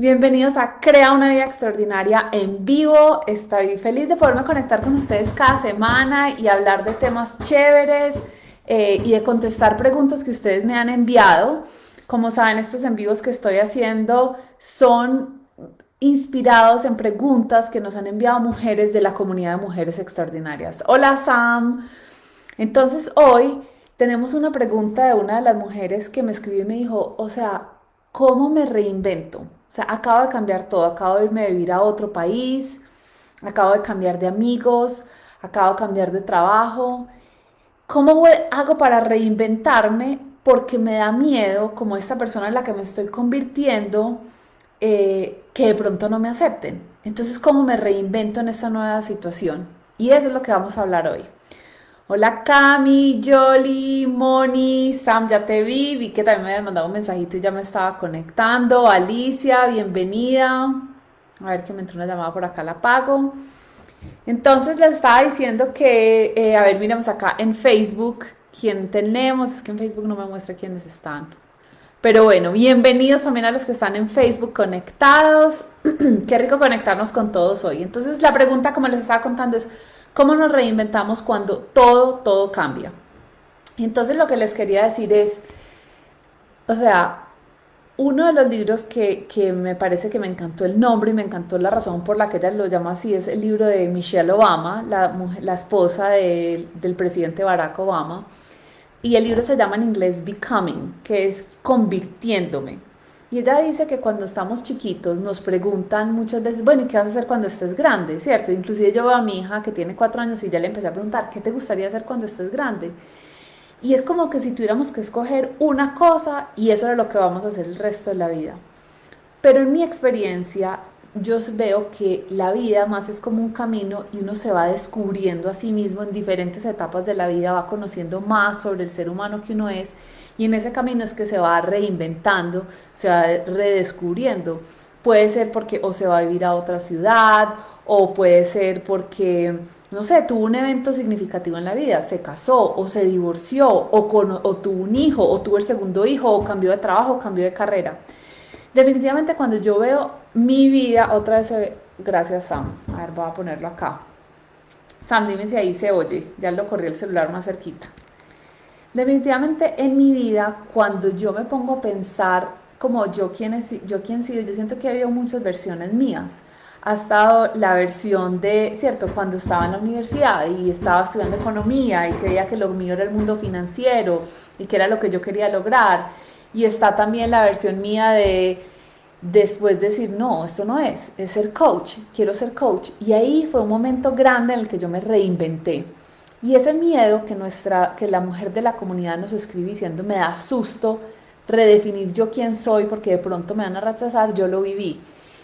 Bienvenidos a Crea una vida extraordinaria en vivo. Estoy feliz de poderme conectar con ustedes cada semana y hablar de temas chéveres eh, y de contestar preguntas que ustedes me han enviado. Como saben, estos en vivos que estoy haciendo son inspirados en preguntas que nos han enviado mujeres de la comunidad de mujeres extraordinarias. Hola Sam. Entonces hoy tenemos una pregunta de una de las mujeres que me escribió y me dijo, o sea, ¿cómo me reinvento? O sea, acabo de cambiar todo, acabo de irme a vivir a otro país, acabo de cambiar de amigos, acabo de cambiar de trabajo. ¿Cómo hago para reinventarme? Porque me da miedo, como esta persona en la que me estoy convirtiendo, eh, que de pronto no me acepten. Entonces, ¿cómo me reinvento en esta nueva situación? Y eso es lo que vamos a hablar hoy. Hola Cami, Jolly, Moni, Sam, ya te vi, vi que también me habías mandado un mensajito y ya me estaba conectando. Alicia, bienvenida. A ver que me entró una llamada por acá, la pago. Entonces les estaba diciendo que, eh, a ver, miremos acá en Facebook, quién tenemos, es que en Facebook no me muestra quiénes están. Pero bueno, bienvenidos también a los que están en Facebook conectados. Qué rico conectarnos con todos hoy. Entonces la pregunta, como les estaba contando, es, ¿Cómo nos reinventamos cuando todo, todo cambia? Entonces lo que les quería decir es, o sea, uno de los libros que, me parece que me encantó el nombre y me encantó la razón por la que ella lo llama así es el libro de Michelle Obama, la, la esposa del presidente Barack Obama. Y el libro se llama en inglés Becoming, que es convirtiéndome. Y ella dice que cuando estamos chiquitos nos preguntan muchas veces, bueno, ¿y qué vas a hacer cuando estés grande? ¿Cierto? Inclusive yo veo a mi hija que tiene cuatro años y ya le empecé a preguntar, ¿qué te gustaría hacer cuando estés grande? Y es como que si tuviéramos que escoger una cosa y eso es lo que vamos a hacer el resto de la vida. Pero en mi experiencia, yo veo que la vida más es como un camino y uno se va descubriendo a sí mismo en diferentes etapas de la vida, va conociendo más sobre el ser humano que uno es y en ese camino es que se va reinventando, se va redescubriendo. Puede ser porque o se va a vivir a otra ciudad o puede ser porque, no sé, tuvo un evento significativo en la vida, se casó o se divorció o, o tuvo un hijo o tuvo el segundo hijo o cambió de trabajo o cambió de carrera. Definitivamente cuando yo veo mi vida, otra vez se ve, gracias Sam, a ver, voy a ponerlo acá. Sam, dime si ahí se oye, ya lo corrí el celular más cerquita. Definitivamente en mi vida, cuando yo me pongo a pensar como yo quién, es, yo quién sido, yo siento que ha habido muchas versiones mías. Ha estado la versión de, ¿cierto? Cuando estaba en la universidad y estaba estudiando economía y creía que lo mío era el mundo financiero y que era lo que yo quería lograr. Y está también la versión mía de después decir, no, esto no es, es ser coach, quiero ser coach. Y ahí fue un momento grande en el que yo me reinventé. Y ese miedo que, nuestra, que la mujer de la comunidad nos escribe diciendo, me da susto redefinir yo quién soy porque de pronto me van a rechazar, yo lo viví.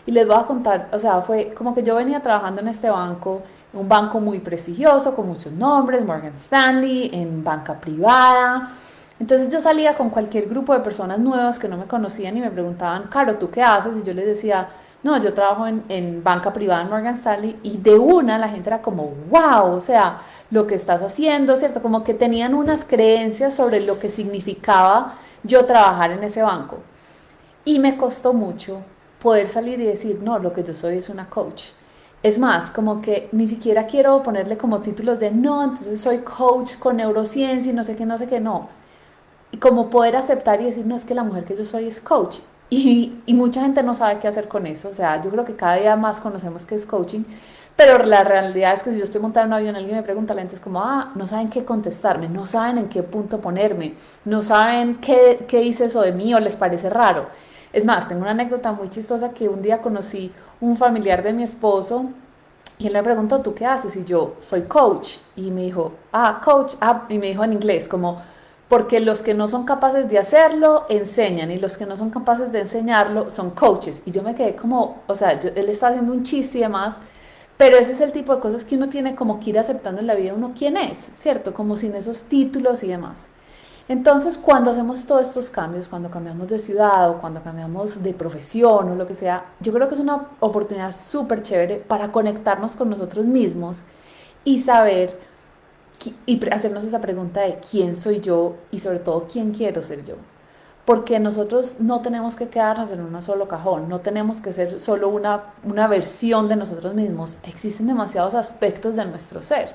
Y les voy a contar, o sea, fue como que yo venía trabajando en este banco, un banco muy prestigioso, con muchos nombres, Morgan Stanley, en banca privada. Entonces yo salía con cualquier grupo de personas nuevas que no me conocían y me preguntaban, Caro, ¿tú qué haces? Y yo les decía, no, yo trabajo en, en banca privada en Morgan Stanley y de una la gente era como, wow, o sea, lo que estás haciendo, ¿cierto? Como que tenían unas creencias sobre lo que significaba yo trabajar en ese banco. Y me costó mucho poder salir y decir, no, lo que yo soy es una coach. Es más, como que ni siquiera quiero ponerle como títulos de, no, entonces soy coach con neurociencia y no sé qué, no sé qué, no. Y como poder aceptar y decir, no, es que la mujer que yo soy es coach. Y, y mucha gente no sabe qué hacer con eso. O sea, yo creo que cada día más conocemos qué es coaching, pero la realidad es que si yo estoy montada en un avión, alguien me pregunta, la gente es como, ah, no saben qué contestarme, no saben en qué punto ponerme, no saben qué, qué dice eso de mí o les parece raro. Es más, tengo una anécdota muy chistosa que un día conocí un familiar de mi esposo y él me preguntó, ¿tú qué haces? Y yo, soy coach. Y me dijo, ah, coach, ah, y me dijo en inglés, como, porque los que no son capaces de hacerlo, enseñan, y los que no son capaces de enseñarlo, son coaches. Y yo me quedé como, o sea, él estaba haciendo un chiste y demás, pero ese es el tipo de cosas que uno tiene como que ir aceptando en la vida uno quién es, ¿cierto? Como sin esos títulos y demás. Entonces, cuando hacemos todos estos cambios, cuando cambiamos de ciudad o cuando cambiamos de profesión o lo que sea, yo creo que es una oportunidad súper chévere para conectarnos con nosotros mismos y saber y hacernos esa pregunta de quién soy yo y sobre todo quién quiero ser yo. porque nosotros no tenemos que quedarnos en un solo cajón, no tenemos que ser solo una, una versión de nosotros mismos, existen demasiados aspectos de nuestro ser.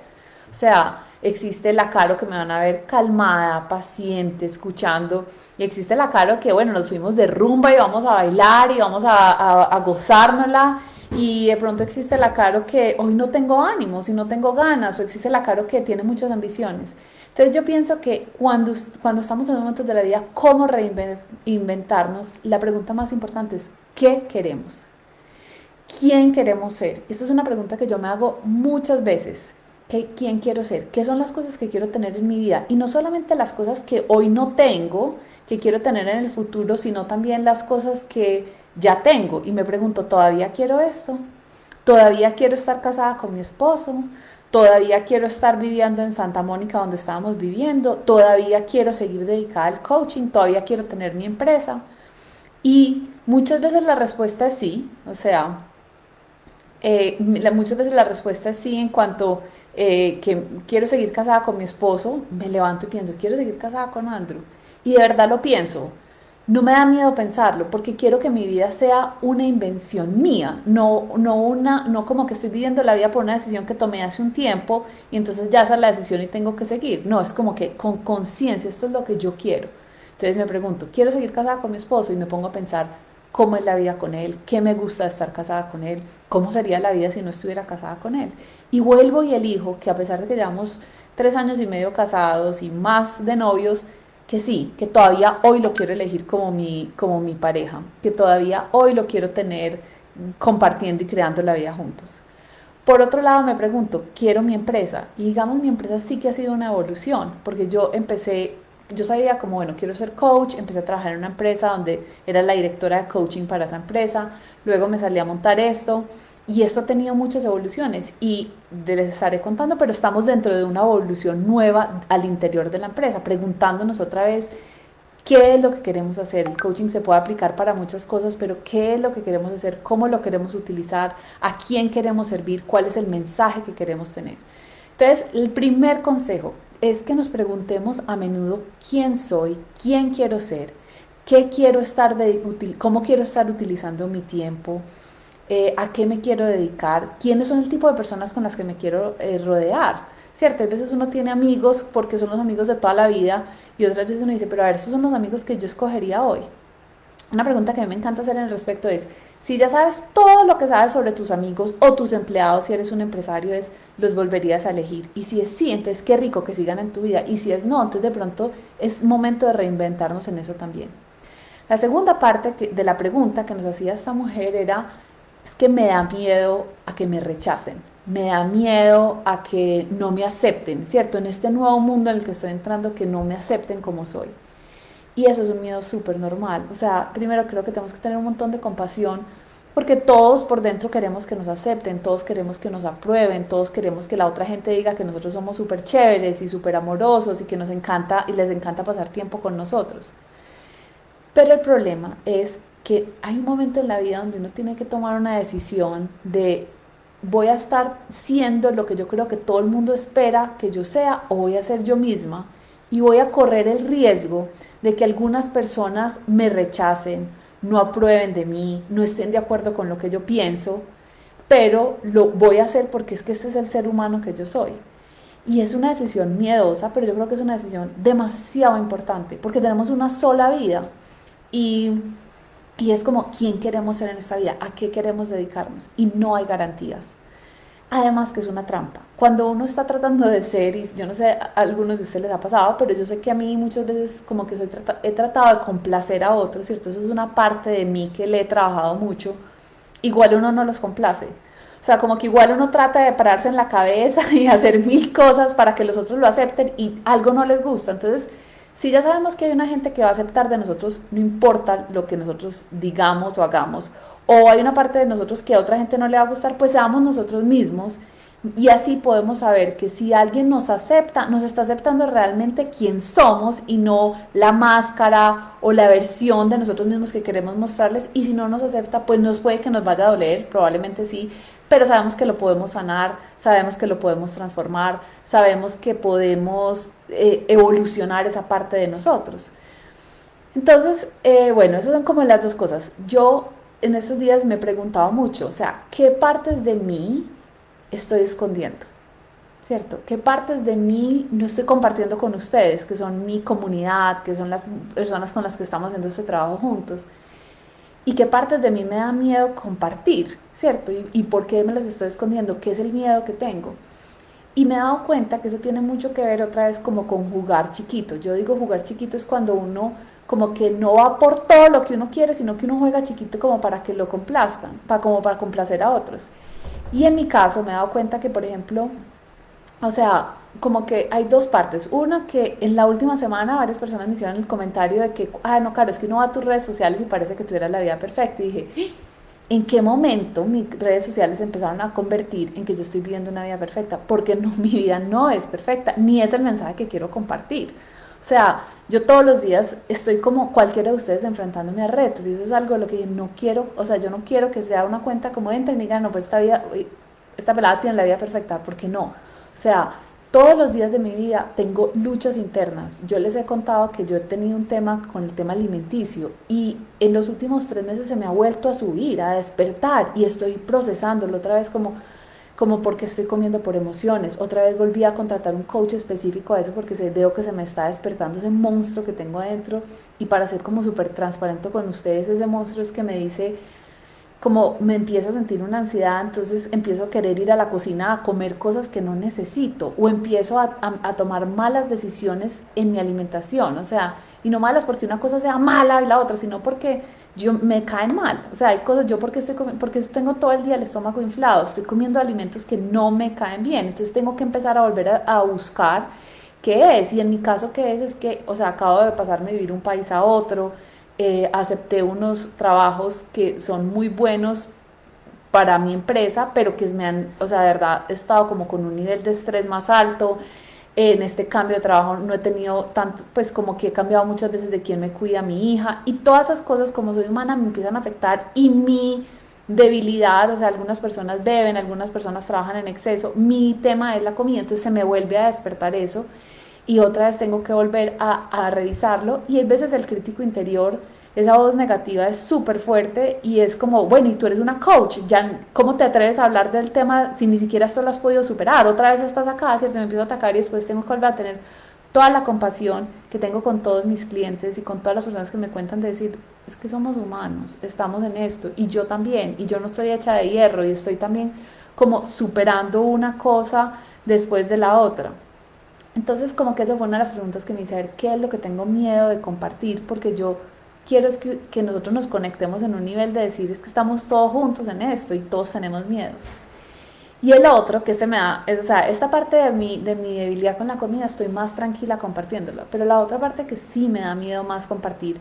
O sea, existe la Caro que me van a ver calmada, paciente, escuchando, y existe la Caro que, bueno, nos fuimos de rumba y vamos a bailar y vamos a, a, a gozárnosla, y de pronto existe la Caro que hoy no tengo ánimos y no tengo ganas, o existe la Caro que tiene muchas ambiciones. Entonces yo pienso que cuando, cuando estamos en momentos de la vida, ¿cómo reinventarnos? La pregunta más importante es, ¿qué queremos? ¿Quién queremos ser? Esta es una pregunta que yo me hago muchas veces. ¿Qué, ¿Quién quiero ser? ¿Qué son las cosas que quiero tener en mi vida? Y no solamente las cosas que hoy no tengo, que quiero tener en el futuro, sino también las cosas que ya tengo. Y me pregunto, ¿todavía quiero esto? ¿Todavía quiero estar casada con mi esposo? Todavía quiero estar viviendo en Santa Mónica donde estábamos viviendo. Todavía quiero seguir dedicada al coaching. Todavía quiero tener mi empresa. Y muchas veces la respuesta es sí. O sea, eh, muchas veces la respuesta es sí en cuanto eh, que quiero seguir casada con mi esposo. Me levanto y pienso, quiero seguir casada con Andrew. Y de verdad lo pienso no me da miedo pensarlo porque quiero que mi vida sea una invención mía, no, no, una, no como que estoy viviendo la vida por una decisión que tomé hace un tiempo y entonces ya esa es la decisión y tengo que seguir. No, es como que con conciencia, esto es lo que yo quiero. Entonces me pregunto, ¿quiero seguir casada con mi esposo? Y me pongo a pensar, ¿cómo es la vida con él? ¿Qué me gusta estar casada con él? ¿Cómo sería la vida si no estuviera casada con él? Y vuelvo y elijo que a pesar de que llevamos tres años y medio casados y más de novios, que sí, que todavía hoy lo quiero elegir como mi, como mi pareja, que todavía hoy lo quiero tener compartiendo y creando la vida juntos. Por otro lado, me pregunto, quiero mi empresa. Y digamos, mi empresa sí que ha sido una evolución, porque yo empecé, yo sabía como, bueno, quiero ser coach, empecé a trabajar en una empresa donde era la directora de coaching para esa empresa, luego me salí a montar esto, y esto ha tenido muchas evoluciones y les estaré contando, pero estamos dentro de una evolución nueva al interior de la empresa, preguntándonos otra vez qué es lo que queremos hacer. El coaching se puede aplicar para muchas cosas, pero qué es lo que queremos hacer, cómo lo queremos utilizar, a quién queremos servir, cuál es el mensaje que queremos tener. Entonces, el primer consejo es que nos preguntemos a menudo quién soy, quién quiero ser, qué quiero estar de, cómo quiero estar utilizando mi tiempo, eh, a qué me quiero dedicar, quiénes son el tipo de personas con las que me quiero eh, rodear. ¿Cierto? A veces uno tiene amigos porque son los amigos de toda la vida y otras veces uno dice, pero a ver, esos son los amigos que yo escogería hoy. Una pregunta que a mí me encanta hacer en el respecto es, si ya sabes todo lo que sabes sobre tus amigos o tus empleados, si eres un empresario, es, ¿los volverías a elegir? Y si es sí, entonces qué rico que sigan en tu vida. Y si es no, entonces de pronto es momento de reinventarnos en eso también. La segunda parte de la pregunta que nos hacía esta mujer era, es que me da miedo a que me rechacen, me da miedo a que no me acepten, ¿cierto? En este nuevo mundo en el que estoy entrando, que no me acepten como soy. Y eso es un miedo súper normal. O sea, primero creo que tenemos que tener un montón de compasión porque todos por dentro queremos que nos acepten, todos queremos que nos aprueben, todos queremos que la otra gente diga que nosotros somos súper chéveres y súper amorosos y que nos encanta y les encanta pasar tiempo con nosotros. Pero el problema es que hay un momento en la vida donde uno tiene que tomar una decisión de voy a estar siendo lo que yo creo que todo el mundo espera que yo sea o voy a ser yo misma y voy a correr el riesgo de que algunas personas me rechacen, no aprueben de mí, no estén de acuerdo con lo que yo pienso, pero lo voy a hacer porque es que este es el ser humano que yo soy. Y es una decisión miedosa, pero yo creo que es una decisión demasiado importante porque tenemos una sola vida y y es como, ¿quién queremos ser en esta vida? ¿A qué queremos dedicarnos? Y no hay garantías. Además que es una trampa. Cuando uno está tratando de ser, y yo no sé, algunos de ustedes les ha pasado, pero yo sé que a mí muchas veces como que soy he tratado de complacer a otros, ¿cierto? Eso es una parte de mí que le he trabajado mucho. Igual uno no los complace. O sea, como que igual uno trata de pararse en la cabeza y hacer mil cosas para que los otros lo acepten y algo no les gusta. Entonces, si ya sabemos que hay una gente que va a aceptar de nosotros, no importa lo que nosotros digamos o hagamos, o hay una parte de nosotros que a otra gente no le va a gustar, pues seamos nosotros mismos y así podemos saber que si alguien nos acepta, nos está aceptando realmente quién somos y no la máscara o la versión de nosotros mismos que queremos mostrarles. Y si no nos acepta, pues nos puede que nos vaya a doler, probablemente sí, pero sabemos que lo podemos sanar, sabemos que lo podemos transformar, sabemos que podemos eh, evolucionar esa parte de nosotros. Entonces, eh, bueno, esas son como las dos cosas. Yo en estos días me he preguntado mucho, o sea, ¿qué partes de mí estoy escondiendo? ¿Cierto? ¿Qué partes de mí no estoy compartiendo con ustedes, que son mi comunidad, que son las personas con las que estamos haciendo este trabajo juntos? ¿Y qué partes de mí me da miedo compartir? ¿Cierto? ¿Y, y por qué me las estoy escondiendo? ¿Qué es el miedo que tengo? Y me he dado cuenta que eso tiene mucho que ver otra vez como con jugar chiquito. Yo digo jugar chiquito es cuando uno como que no va por todo lo que uno quiere, sino que uno juega chiquito como para que lo complazcan, para, como para complacer a otros. Y en mi caso me he dado cuenta que, por ejemplo, o sea, como que hay dos partes. Una que en la última semana varias personas me hicieron el comentario de que, ah, no, claro, es que uno va a tus redes sociales y parece que tuvieras la vida perfecta. Y dije. ¿en qué momento mis redes sociales empezaron a convertir en que yo estoy viviendo una vida perfecta? Porque no, mi vida no es perfecta, ni es el mensaje que quiero compartir. O sea, yo todos los días estoy como cualquiera de ustedes enfrentándome a retos y eso es algo de lo que no quiero, o sea, yo no quiero que sea una cuenta como entren y digan, no, pues esta vida, esta pelada tiene la vida perfecta, porque no. O sea, todos los días de mi vida tengo luchas internas. Yo les he contado que yo he tenido un tema con el tema alimenticio y en los últimos tres meses se me ha vuelto a subir, a despertar y estoy procesándolo otra vez como como porque estoy comiendo por emociones. Otra vez volví a contratar un coach específico a eso porque veo que se me está despertando ese monstruo que tengo adentro y para ser como súper transparente con ustedes, ese monstruo es que me dice como me empiezo a sentir una ansiedad, entonces empiezo a querer ir a la cocina a comer cosas que no necesito o empiezo a, tomar malas decisiones en mi alimentación, o sea, y no malas porque una cosa sea mala y la otra, sino porque yo me caen mal. O sea, hay cosas, yo porque estoy porque tengo todo el día el estómago inflado, estoy comiendo alimentos que no me caen bien, entonces tengo que empezar a volver a, buscar qué es. Y en mi caso, ¿qué es? Es que, o sea, acabo de pasarme de vivir un país a otro, eh, acepté unos trabajos que son muy buenos para mi empresa, pero que me han, o sea, de verdad, he estado como con un nivel de estrés más alto. En este cambio de trabajo no he tenido tanto, pues como que he cambiado muchas veces de quién me cuida mi hija y todas esas cosas como soy humana me empiezan a afectar y mi debilidad, o sea, algunas personas beben, algunas personas trabajan en exceso, mi tema es la comida, entonces se me vuelve a despertar eso y otra vez tengo que volver a, revisarlo y hay veces el crítico interior esa voz negativa es súper fuerte y es como, bueno, y tú eres una coach, ya, ¿cómo te atreves a hablar del tema si ni siquiera esto lo has podido superar? Otra vez estás acá, ¿cierto? Me empiezo a atacar y después tengo que volver a tener toda la compasión que tengo con todos mis clientes y con todas las personas que me cuentan de decir, es que somos humanos, estamos en esto y yo también, y yo no estoy hecha de hierro y estoy también como superando una cosa después de la otra. Entonces como que esa fue una de las preguntas que me hice, a ver, ¿qué es lo que tengo miedo de compartir? Porque yo quiero es que, nosotros nos conectemos en un nivel de decir es que estamos todos juntos en esto y todos tenemos miedos. Y el otro, que este me da, o sea, esta parte de mi, de mi debilidad con la comida estoy más tranquila compartiéndolo, pero la otra parte que sí me da miedo más compartir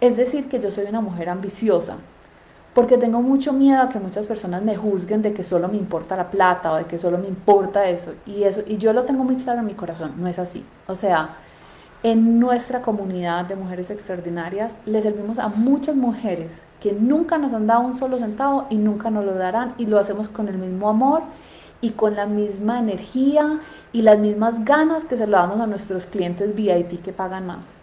es decir que yo soy una mujer ambiciosa, porque tengo mucho miedo a que muchas personas me juzguen de que solo me importa la plata o de que solo me importa eso y eso y yo lo tengo muy claro en mi corazón, no es así. O sea, en nuestra comunidad de mujeres extraordinarias le servimos a muchas mujeres que nunca nos han dado un solo centavo y nunca nos lo darán y lo hacemos con el mismo amor y con la misma energía y las mismas ganas que se lo damos a nuestros clientes VIP que pagan más.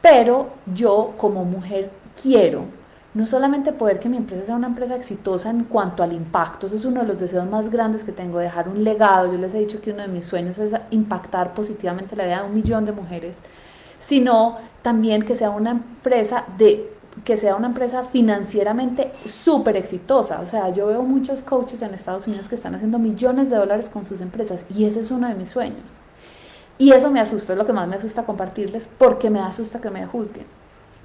Pero yo como mujer quiero no solamente poder que mi empresa sea una empresa exitosa en cuanto al impacto, eso es uno de los deseos más grandes que tengo, dejar un legado, yo les he dicho que uno de mis sueños es impactar positivamente la vida de un millón de mujeres, sino también que sea una empresa de que sea una empresa financieramente súper exitosa. O sea, yo veo muchos coaches en Estados Unidos que están haciendo millones de dólares con sus empresas y ese es uno de mis sueños. Y eso me asusta, es lo que más me asusta compartirles, porque me asusta que me juzguen.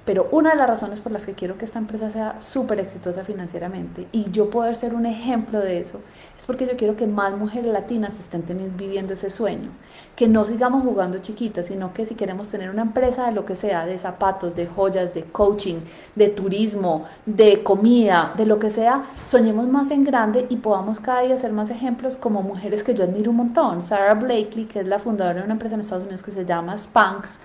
Pero una de las razones por las que quiero que esta empresa sea súper exitosa financieramente y yo poder ser un ejemplo de eso es porque yo quiero que más mujeres latinas estén viviendo ese sueño. Que no sigamos jugando chiquitas, sino que si queremos tener una empresa de lo que sea, de zapatos, de joyas, de coaching, de turismo, de comida, de lo que sea, soñemos más en grande y podamos cada día ser más ejemplos como mujeres que yo admiro un montón. Sarah Blakely, que es la fundadora de una empresa en Estados Unidos que se llama Spanx,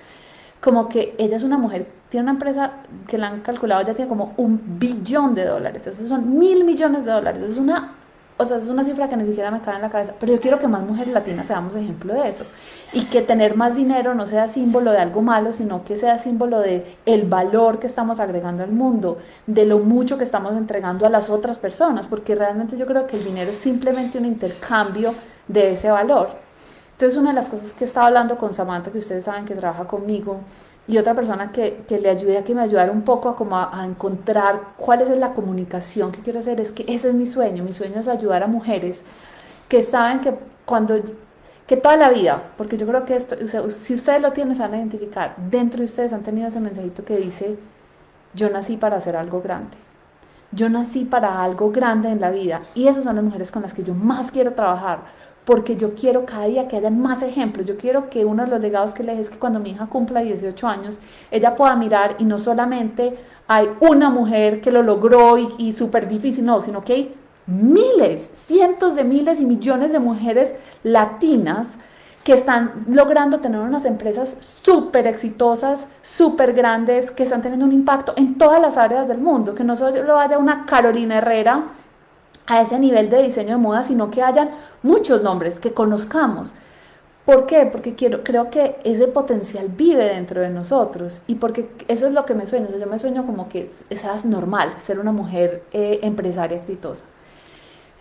como que ella es una mujer, tiene una empresa que la han calculado, ya tiene como un billón de dólares, esos son mil millones de dólares, es una, o sea, es una cifra que ni siquiera me cae en la cabeza, pero yo quiero que más mujeres latinas seamos ejemplo de eso. Y que tener más dinero no sea símbolo de algo malo, sino que sea símbolo de el valor que estamos agregando al mundo, de lo mucho que estamos entregando a las otras personas, porque realmente yo creo que el dinero es simplemente un intercambio de ese valor. Entonces, una de las cosas que estaba hablando con Samantha, que ustedes saben que trabaja conmigo, y otra persona que, que, le ayude a que me ayudara un poco a, como a, encontrar cuál es la comunicación que quiero hacer, es que ese es mi sueño, mi sueño es ayudar a mujeres que saben que cuando, que toda la vida, porque yo creo que esto, si ustedes lo tienen, se van a identificar, dentro de ustedes han tenido ese mensajito que dice, yo nací para hacer algo grande, yo nací para algo grande en la vida, y esas son las mujeres con las que yo más quiero trabajar, porque yo quiero cada día que haya más ejemplos. Yo quiero que uno de los legados que le es que cuando mi hija cumpla 18 años, ella pueda mirar y no solamente hay una mujer que lo logró y, y súper difícil, no, sino que hay miles, cientos de miles y millones de mujeres latinas que están logrando tener unas empresas súper exitosas, súper grandes, que están teniendo un impacto en todas las áreas del mundo, que no solo haya una Carolina Herrera a ese nivel de diseño de moda, sino que hayan muchos nombres que conozcamos. ¿Por qué? Porque quiero, creo que ese potencial vive dentro de nosotros y porque eso es lo que me sueño. yo me sueño como que es normal ser una mujer eh, empresaria exitosa.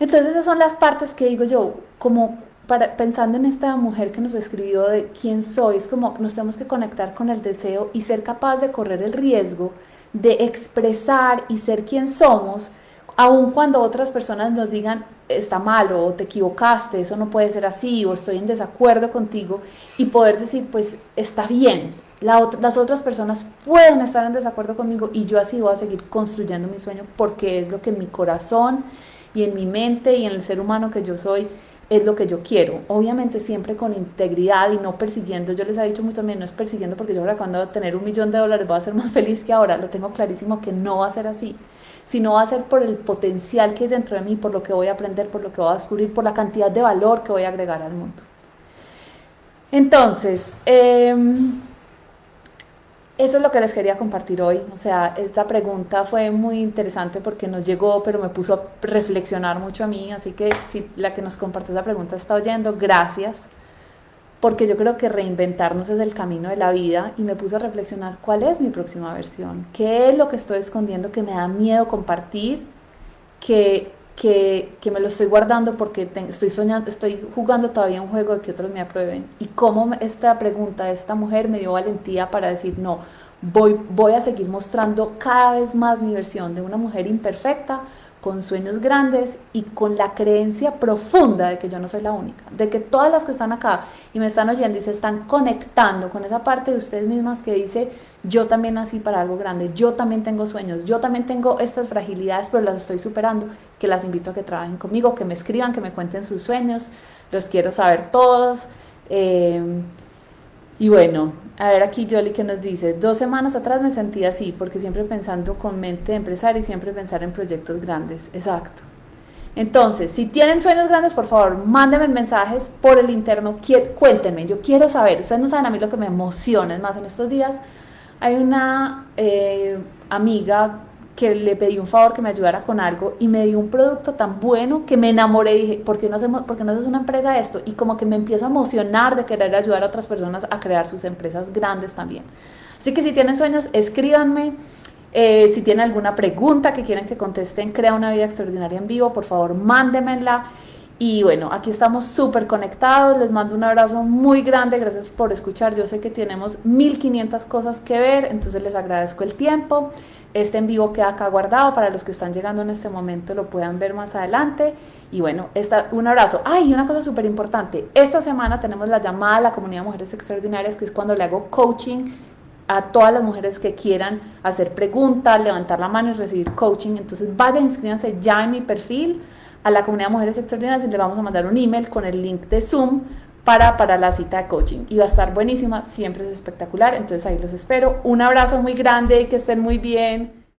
Entonces esas son las partes que digo yo, como para, pensando en esta mujer que nos escribió de quién soy, es como nos tenemos que conectar con el deseo y ser capaz de correr el riesgo de expresar y ser quien somos aun cuando otras personas nos digan está mal o te equivocaste, eso no puede ser así o estoy en desacuerdo contigo y poder decir pues está bien, las otras personas pueden estar en desacuerdo conmigo y yo así voy a seguir construyendo mi sueño porque es lo que en mi corazón y en mi mente y en el ser humano que yo soy es lo que yo quiero. Obviamente siempre con integridad y no persiguiendo. Yo les he dicho mucho también, no es persiguiendo porque yo ahora cuando tener un millón de dólares voy a ser más feliz que ahora. Lo tengo clarísimo que no va a ser así. Sino va a ser por el potencial que hay dentro de mí, por lo que voy a aprender, por lo que voy a descubrir, por la cantidad de valor que voy a agregar al mundo. Entonces, eh, eso es lo que les quería compartir hoy. O sea, esta pregunta fue muy interesante porque nos llegó, pero me puso a reflexionar mucho a mí. Así que si la que nos compartió esa pregunta está oyendo, gracias. Porque yo creo que reinventarnos es el camino de la vida y me puso a reflexionar cuál es mi próxima versión, qué es lo que estoy escondiendo que me da miedo compartir, que, que, que me lo estoy guardando porque estoy soñando, estoy jugando todavía un juego de que otros me aprueben. Y cómo esta pregunta de esta mujer me dio valentía para decir, no, voy, voy a seguir mostrando cada vez más mi versión de una mujer imperfecta, con sueños grandes y con la creencia profunda de que yo no soy la única, de que todas las que están acá y me están oyendo y se están conectando con esa parte de ustedes mismas que dice, yo también nací para algo grande, yo también tengo sueños, yo también tengo estas fragilidades, pero las estoy superando, que las invito a que trabajen conmigo, que me escriban, que me cuenten sus sueños, los quiero saber todos. Eh, y bueno, a ver aquí Jolly que nos dice, dos semanas atrás me sentía así, porque siempre pensando con mente de empresario y siempre pensar en proyectos grandes. Exacto. Entonces, si tienen sueños grandes, por favor, mándenme mensajes por el interno, cuéntenme, yo quiero saber, ustedes no saben a mí lo que me emociona, más, en estos días hay una eh, amiga que le pedí un favor que me ayudara con algo y me dio un producto tan bueno que me enamoré y dije, ¿por qué no hacemos, por no haces una empresa esto? Y como que me empiezo a emocionar de querer ayudar a otras personas a crear sus empresas grandes también. Así que si tienen sueños, escríbanme. Eh, si tienen alguna pregunta que quieren que contesten, Crea una vida extraordinaria en vivo, por favor, mándenmela. Y bueno, aquí estamos súper conectados. Les mando un abrazo muy grande. Gracias por escuchar. Yo sé que tenemos 1500 cosas que ver, entonces les agradezco el tiempo. Este en vivo queda acá guardado para los que están llegando en este momento, lo puedan ver más adelante. Y bueno, esta, un abrazo. Ay, una cosa súper importante. Esta semana tenemos la llamada a la comunidad de mujeres extraordinarias, que es cuando le hago coaching a todas las mujeres que quieran hacer preguntas, levantar la mano y recibir coaching. Entonces vayan, inscríbanse ya en mi perfil a la comunidad de mujeres extraordinarias y les vamos a mandar un email con el link de Zoom para, para la cita de coaching. Y va a estar buenísima, siempre es espectacular, entonces ahí los espero. Un abrazo muy grande, que estén muy bien.